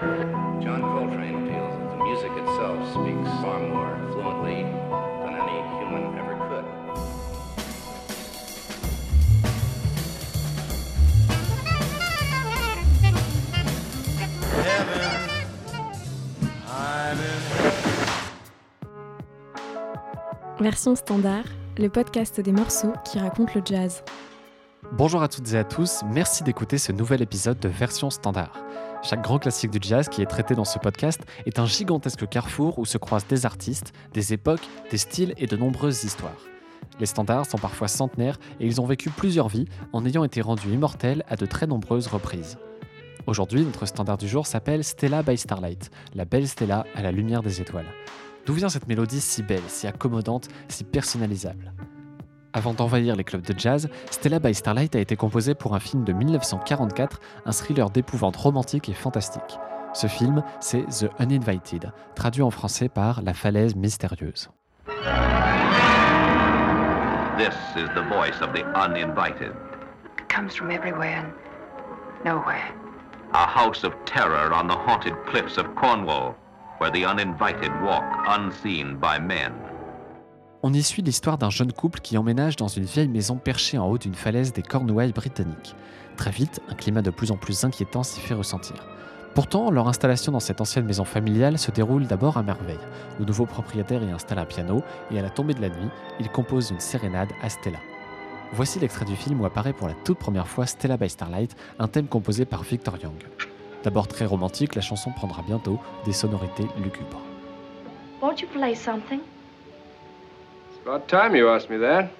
John Coltrane feels that the music itself speaks far more fluently than any human ever could. Version standard, le podcast des morceaux qui racontent le jazz. Bonjour à toutes et à tous, merci d'écouter ce nouvel épisode de Version standard. Chaque grand classique du jazz qui est traité dans ce podcast est un gigantesque carrefour où se croisent des artistes, des époques, des styles et de nombreuses histoires. Les standards sont parfois centenaires et ils ont vécu plusieurs vies en ayant été rendus immortels à de très nombreuses reprises. Aujourd'hui, notre standard du jour s'appelle Stella by Starlight, la belle Stella à la lumière des étoiles. D'où vient cette mélodie si belle, si accommodante, si personnalisable? Avant d'envahir les clubs de jazz, Stella by Starlight a été composée pour un film de 1944, un thriller d'épouvante romantique et fantastique. Ce film, c'est The Uninvited, traduit en français par La falaise mystérieuse. This is the voice of the uninvited. comes from everywhere and nowhere. A house of terror on the haunted cliffs of Cornwall, where the uninvited walk unseen by men. On y suit l'histoire d'un jeune couple qui emménage dans une vieille maison perchée en haut d'une falaise des Cornouailles britanniques. Très vite, un climat de plus en plus inquiétant s'y fait ressentir. Pourtant, leur installation dans cette ancienne maison familiale se déroule d'abord à merveille. Le nouveau propriétaire y installe un piano et à la tombée de la nuit, il compose une sérénade à Stella. Voici l'extrait du film où apparaît pour la toute première fois Stella by Starlight, un thème composé par Victor Young. D'abord très romantique, la chanson prendra bientôt des sonorités lugubres. About time you asked me that.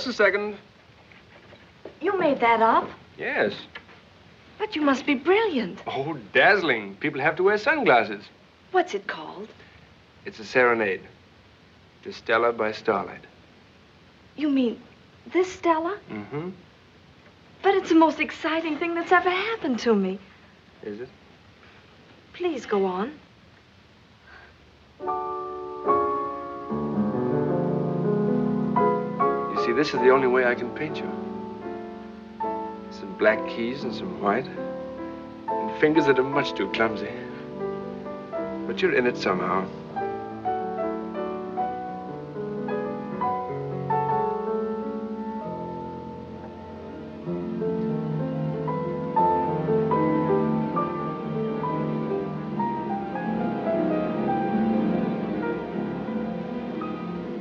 Just a second. You made that up. Yes. But you must be brilliant. Oh, dazzling. People have to wear sunglasses. What's it called? It's a serenade. To Stella by Starlight. You mean this Stella? Mm-hmm. But it's the most exciting thing that's ever happened to me. Is it? Please go on. This is the only way I can paint you. Some black keys and some white. And fingers that are much too clumsy. But you're in it somehow.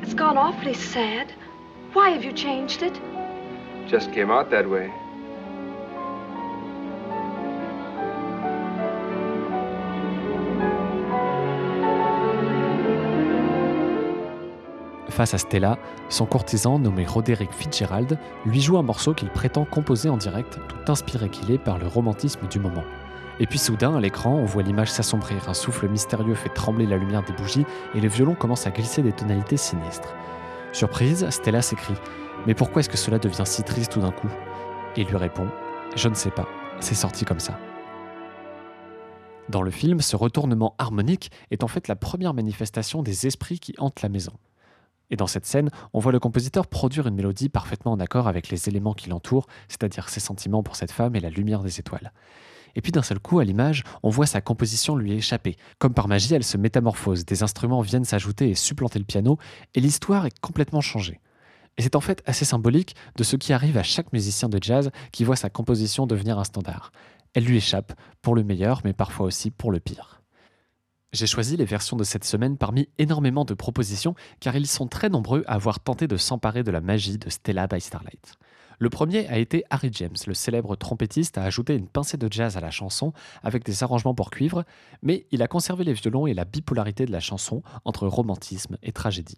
It's gone awfully sad. Why have you changed it? Just came out that way. Face à Stella, son courtisan nommé Roderick Fitzgerald lui joue un morceau qu'il prétend composer en direct, tout inspiré qu'il est par le romantisme du moment. Et puis soudain, à l'écran, on voit l'image s'assombrir, un souffle mystérieux fait trembler la lumière des bougies et le violon commence à glisser des tonalités sinistres. Surprise, Stella s'écrie Mais pourquoi est-ce que cela devient si triste tout d'un coup? Et il lui répond Je ne sais pas, c'est sorti comme ça. Dans le film, ce retournement harmonique est en fait la première manifestation des esprits qui hantent la maison. Et dans cette scène, on voit le compositeur produire une mélodie parfaitement en accord avec les éléments qui l'entourent, c'est-à-dire ses sentiments pour cette femme et la lumière des étoiles. Et puis d'un seul coup, à l'image, on voit sa composition lui échapper. Comme par magie, elle se métamorphose, des instruments viennent s'ajouter et supplanter le piano, et l'histoire est complètement changée. Et c'est en fait assez symbolique de ce qui arrive à chaque musicien de jazz qui voit sa composition devenir un standard. Elle lui échappe, pour le meilleur, mais parfois aussi pour le pire. J'ai choisi les versions de cette semaine parmi énormément de propositions, car ils sont très nombreux à avoir tenté de s'emparer de la magie de Stella by Starlight. Le premier a été Harry James, le célèbre trompettiste, a ajouté une pincée de jazz à la chanson avec des arrangements pour cuivre, mais il a conservé les violons et la bipolarité de la chanson entre romantisme et tragédie.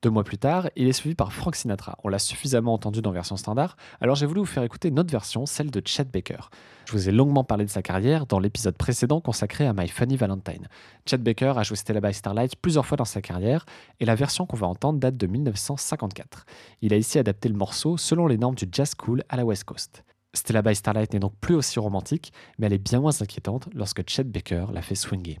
Deux mois plus tard, il est suivi par Frank Sinatra. On l'a suffisamment entendu dans version standard, alors j'ai voulu vous faire écouter une autre version, celle de Chet Baker. Je vous ai longuement parlé de sa carrière dans l'épisode précédent consacré à My Funny Valentine. Chet Baker a joué Stella by Starlight plusieurs fois dans sa carrière, et la version qu'on va entendre date de 1954. Il a ici adapté le morceau selon les normes du jazz cool à la West Coast. Stella by Starlight n'est donc plus aussi romantique, mais elle est bien moins inquiétante lorsque Chet Baker la fait swinguer.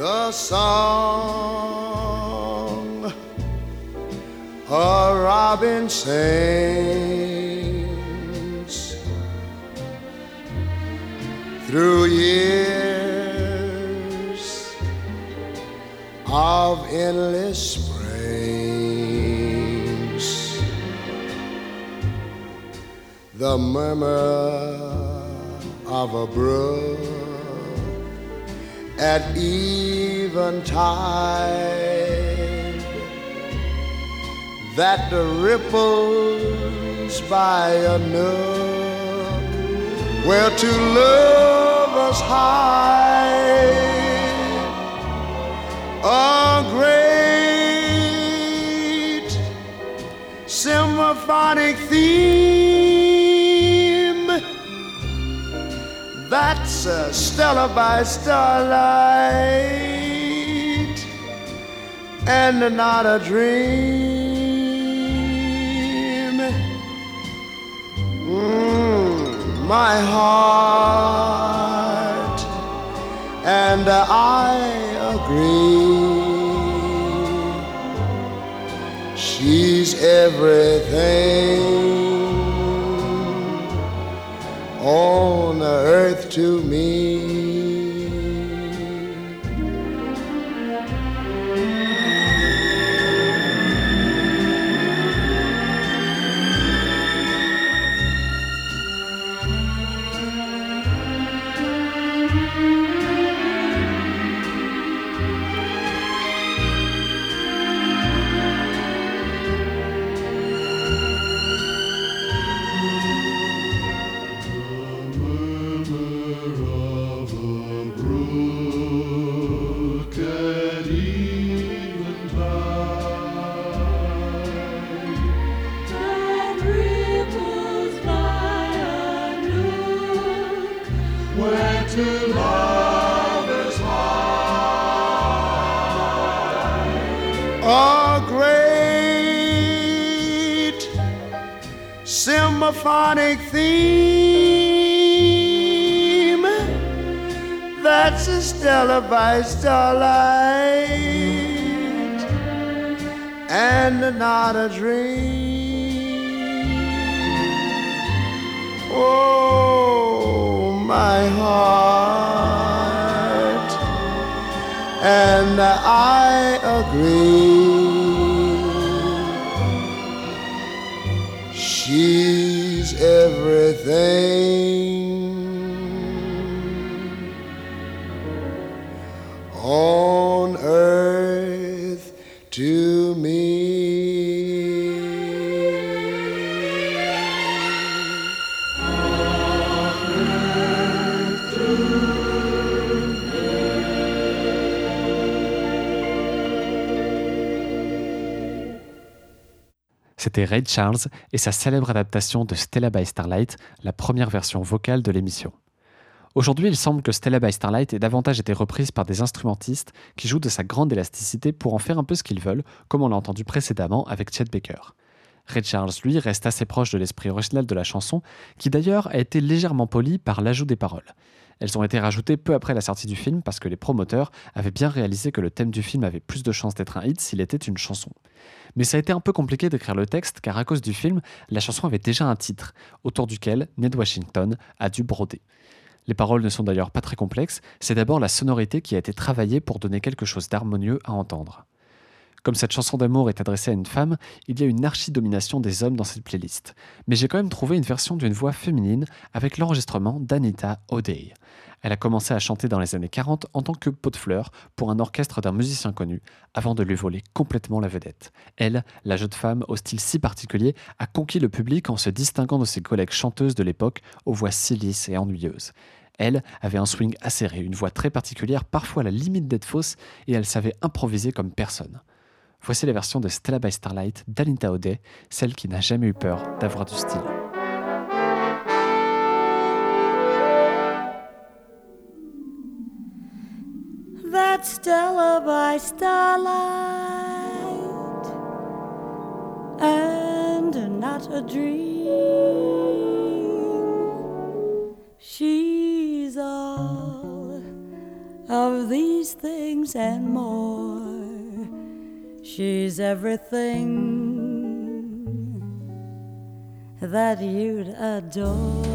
the song a robin sings through years of endless springs. The murmur of a brook at eventide. That the ripples by a nook where two lovers hide a great symphonic theme that's a Stella by starlight and not a dream. Mm, my heart and I agree. She's everything on the earth to me. By starlight and not a dream. Oh, my heart and I agree. She's everything on earth to me. C'était Ray Charles et sa célèbre adaptation de Stella by Starlight, la première version vocale de l'émission. Aujourd'hui, il semble que Stella by Starlight ait davantage été reprise par des instrumentistes qui jouent de sa grande élasticité pour en faire un peu ce qu'ils veulent, comme on l'a entendu précédemment avec Chet Baker. Ray Charles, lui, reste assez proche de l'esprit original de la chanson, qui d'ailleurs a été légèrement poli par l'ajout des paroles. Elles ont été rajoutées peu après la sortie du film parce que les promoteurs avaient bien réalisé que le thème du film avait plus de chances d'être un hit s'il était une chanson. Mais ça a été un peu compliqué d'écrire le texte car à cause du film, la chanson avait déjà un titre, autour duquel Ned Washington a dû broder. Les paroles ne sont d'ailleurs pas très complexes, c'est d'abord la sonorité qui a été travaillée pour donner quelque chose d'harmonieux à entendre. Comme cette chanson d'amour est adressée à une femme, il y a une archi-domination des hommes dans cette playlist. Mais j'ai quand même trouvé une version d'une voix féminine avec l'enregistrement d'Anita O'Day. Elle a commencé à chanter dans les années 40 en tant que pot de fleurs pour un orchestre d'un musicien connu, avant de lui voler complètement la vedette. Elle, la jeune femme au style si particulier, a conquis le public en se distinguant de ses collègues chanteuses de l'époque aux voix si lisses et ennuyeuses. Elle avait un swing acéré, une voix très particulière, parfois à la limite d'être fausse, et elle savait improviser comme personne. Voici la version de Stella by Starlight d'Alinta O'Day, celle qui n'a jamais eu peur d'avoir du style. That's Stella by starlight, and not a dream. of these things and more. She's everything that you'd adore.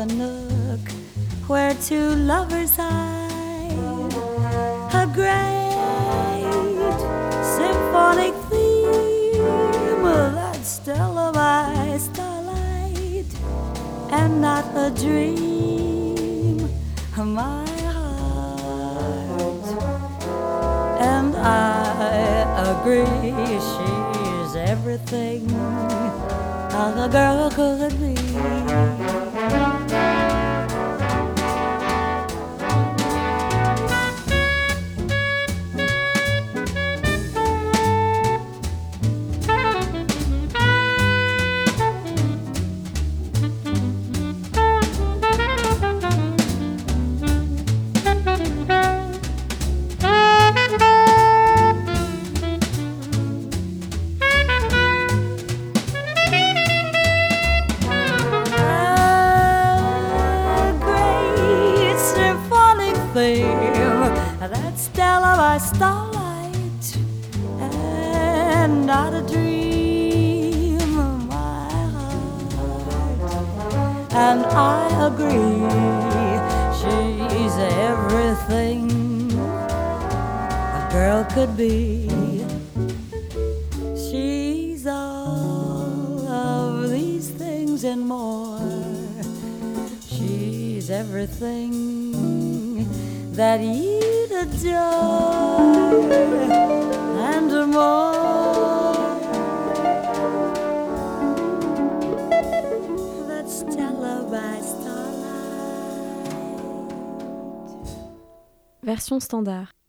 a nook where two lovers everything that you'd adore and more. By Starlight. Version standard.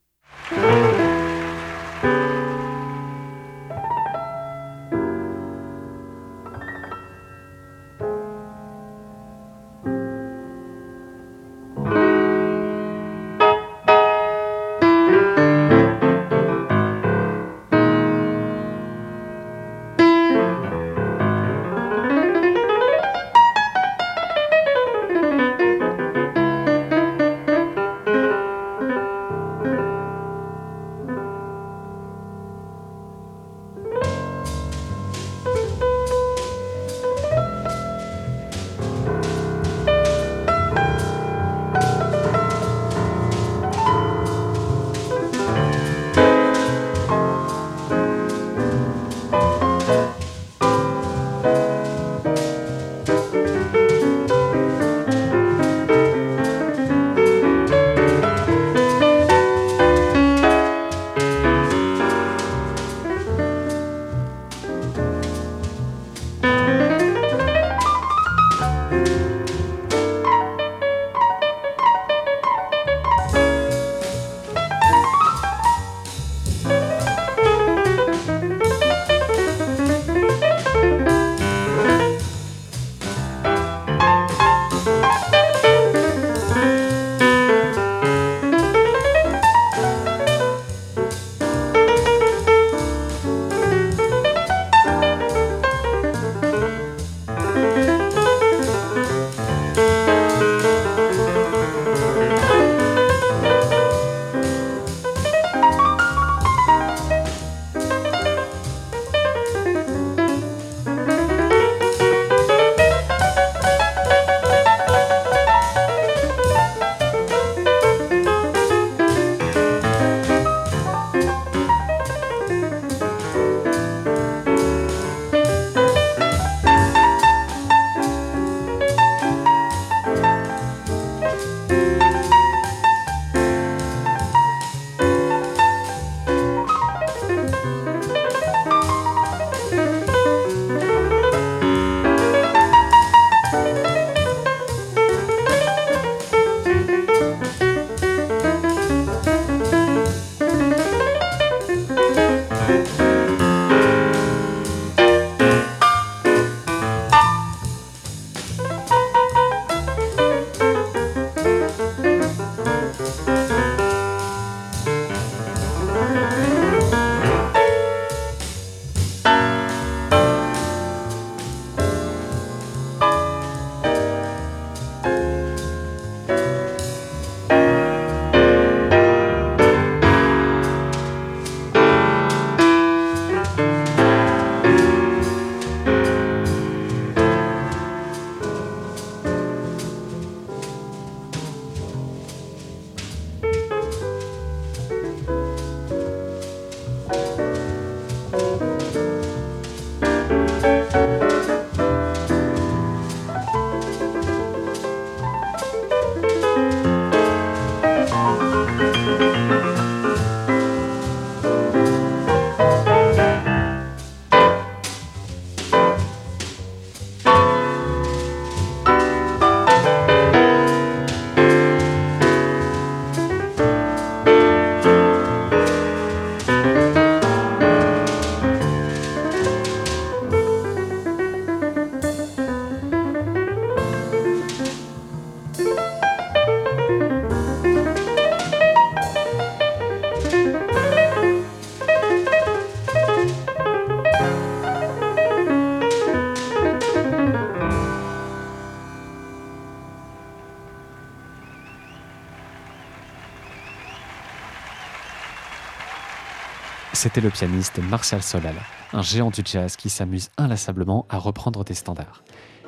C'était le pianiste Martial Solal, un géant du jazz qui s'amuse inlassablement à reprendre des standards.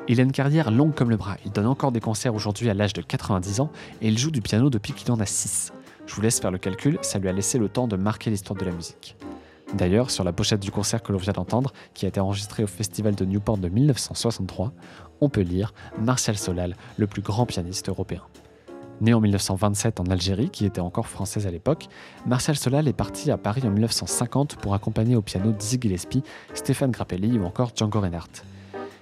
Il a une carrière longue comme le bras, il donne encore des concerts aujourd'hui à l'âge de 90 ans et il joue du piano depuis qu'il en a 6. Je vous laisse faire le calcul, ça lui a laissé le temps de marquer l'histoire de la musique. D'ailleurs, sur la pochette du concert que l'on vient d'entendre, qui a été enregistré au festival de Newport de 1963, on peut lire Martial Solal, le plus grand pianiste européen. Né en 1927 en Algérie, qui était encore française à l'époque, Martial Solal est parti à Paris en 1950 pour accompagner au piano Dizzy Gillespie, Stéphane Grappelli ou encore Django Reinhardt.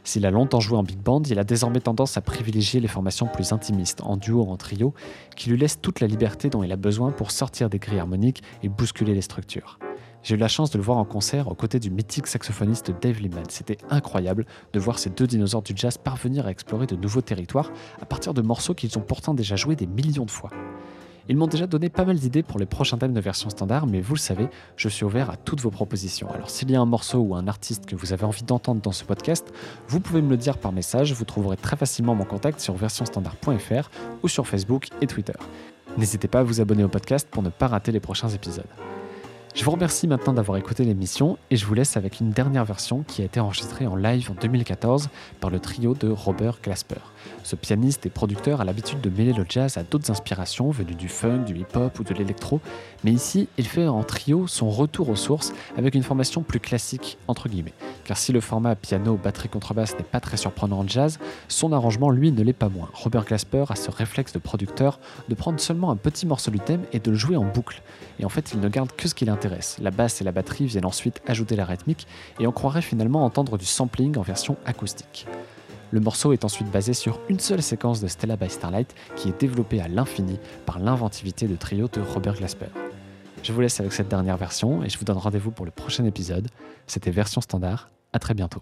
S'il a longtemps joué en big band, il a désormais tendance à privilégier les formations plus intimistes, en duo ou en trio, qui lui laissent toute la liberté dont il a besoin pour sortir des grilles harmoniques et bousculer les structures. J'ai eu la chance de le voir en concert aux côtés du mythique saxophoniste Dave Liebman. C'était incroyable de voir ces deux dinosaures du jazz parvenir à explorer de nouveaux territoires à partir de morceaux qu'ils ont pourtant déjà joués des millions de fois. Ils m'ont déjà donné pas mal d'idées pour les prochains thèmes de version standard, mais vous le savez, je suis ouvert à toutes vos propositions. Alors s'il y a un morceau ou un artiste que vous avez envie d'entendre dans ce podcast, vous pouvez me le dire par message, vous trouverez très facilement mon contact sur versionstandard.fr ou sur Facebook et Twitter. N'hésitez pas à vous abonner au podcast pour ne pas rater les prochains épisodes. Je vous remercie maintenant d'avoir écouté l'émission et je vous laisse avec une dernière version qui a été enregistrée en live en 2014 par le trio de Robert Glasper. Ce pianiste et producteur a l'habitude de mêler le jazz à d'autres inspirations venues du funk, du hip-hop ou de l'électro, mais ici il fait en trio son retour aux sources avec une formation plus classique entre guillemets. Car si le format piano, batterie, contrebasse n'est pas très surprenant en jazz, son arrangement lui ne l'est pas moins. Robert Glasper a ce réflexe de producteur de prendre seulement un petit morceau du thème et de le jouer en boucle. Et en fait il ne garde que ce qui La basse et la batterie viennent ensuite ajouter la rythmique et on croirait finalement entendre du sampling en version acoustique. Le morceau est ensuite basé sur une seule séquence de Stella by Starlight qui est développée à l'infini par l'inventivité de trio de Robert Glasper. Je vous laisse avec cette dernière version et je vous donne rendez-vous pour le prochain épisode. C'était version standard, à très bientôt.